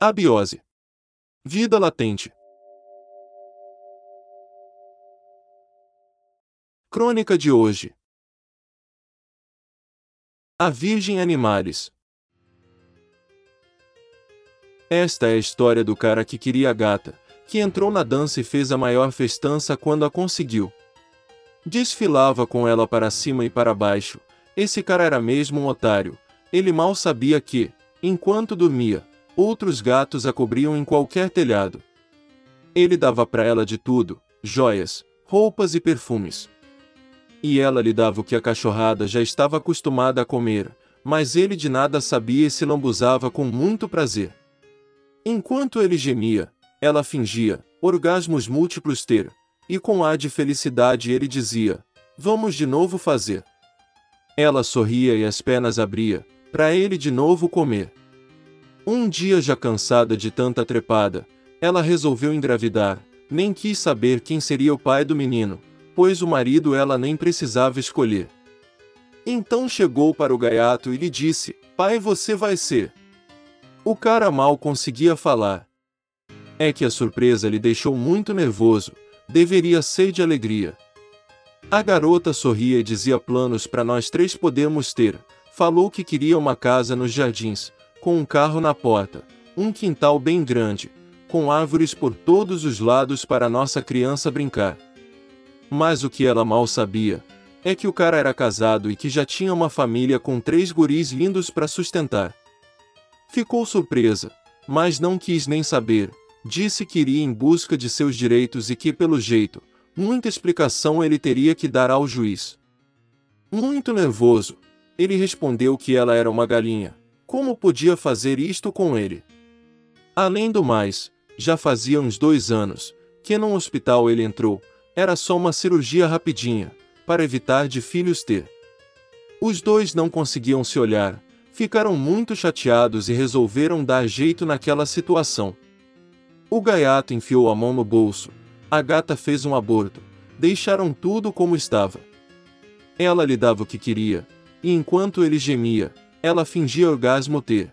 Abiose. Vida latente. Crônica de hoje. A Virgem Animares. Esta é a história do cara que queria a gata, que entrou na dança e fez a maior festança quando a conseguiu. Desfilava com ela para cima e para baixo. Esse cara era mesmo um otário. Ele mal sabia que, enquanto dormia, outros gatos a cobriam em qualquer telhado. Ele dava para ela de tudo: joias, roupas e perfumes. E ela lhe dava o que a cachorrada já estava acostumada a comer, mas ele de nada sabia e se lambuzava com muito prazer. Enquanto ele gemia, ela fingia, orgasmos múltiplos ter, e com ar de felicidade ele dizia: Vamos de novo fazer. Ela sorria e as pernas abria, para ele de novo comer. Um dia já cansada de tanta trepada, ela resolveu engravidar, nem quis saber quem seria o pai do menino, pois o marido ela nem precisava escolher. Então chegou para o gaiato e lhe disse: Pai, você vai ser. O cara mal conseguia falar. É que a surpresa lhe deixou muito nervoso, deveria ser de alegria. A garota sorria e dizia planos para nós três podemos ter. Falou que queria uma casa nos jardins, com um carro na porta, um quintal bem grande, com árvores por todos os lados para nossa criança brincar. Mas o que ela mal sabia é que o cara era casado e que já tinha uma família com três guris lindos para sustentar. Ficou surpresa, mas não quis nem saber. Disse que iria em busca de seus direitos e que, pelo jeito, muita explicação ele teria que dar ao juiz. Muito nervoso, ele respondeu que ela era uma galinha. Como podia fazer isto com ele? Além do mais, já fazia uns dois anos que num hospital ele entrou. Era só uma cirurgia rapidinha, para evitar de filhos ter. Os dois não conseguiam se olhar, Ficaram muito chateados e resolveram dar jeito naquela situação. O gaiato enfiou a mão no bolso, a gata fez um aborto, deixaram tudo como estava. Ela lhe dava o que queria, e enquanto ele gemia, ela fingia orgasmo ter.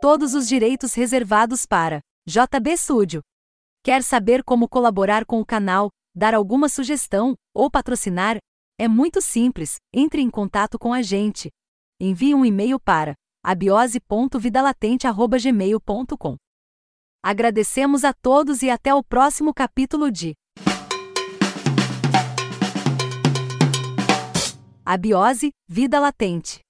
Todos os direitos reservados para JB Studio. Quer saber como colaborar com o canal, dar alguma sugestão ou patrocinar? É muito simples, entre em contato com a gente. Envie um e-mail para abiose.vidalatente.gmail.com. Agradecemos a todos e até o próximo capítulo de Abiose, Vida Latente.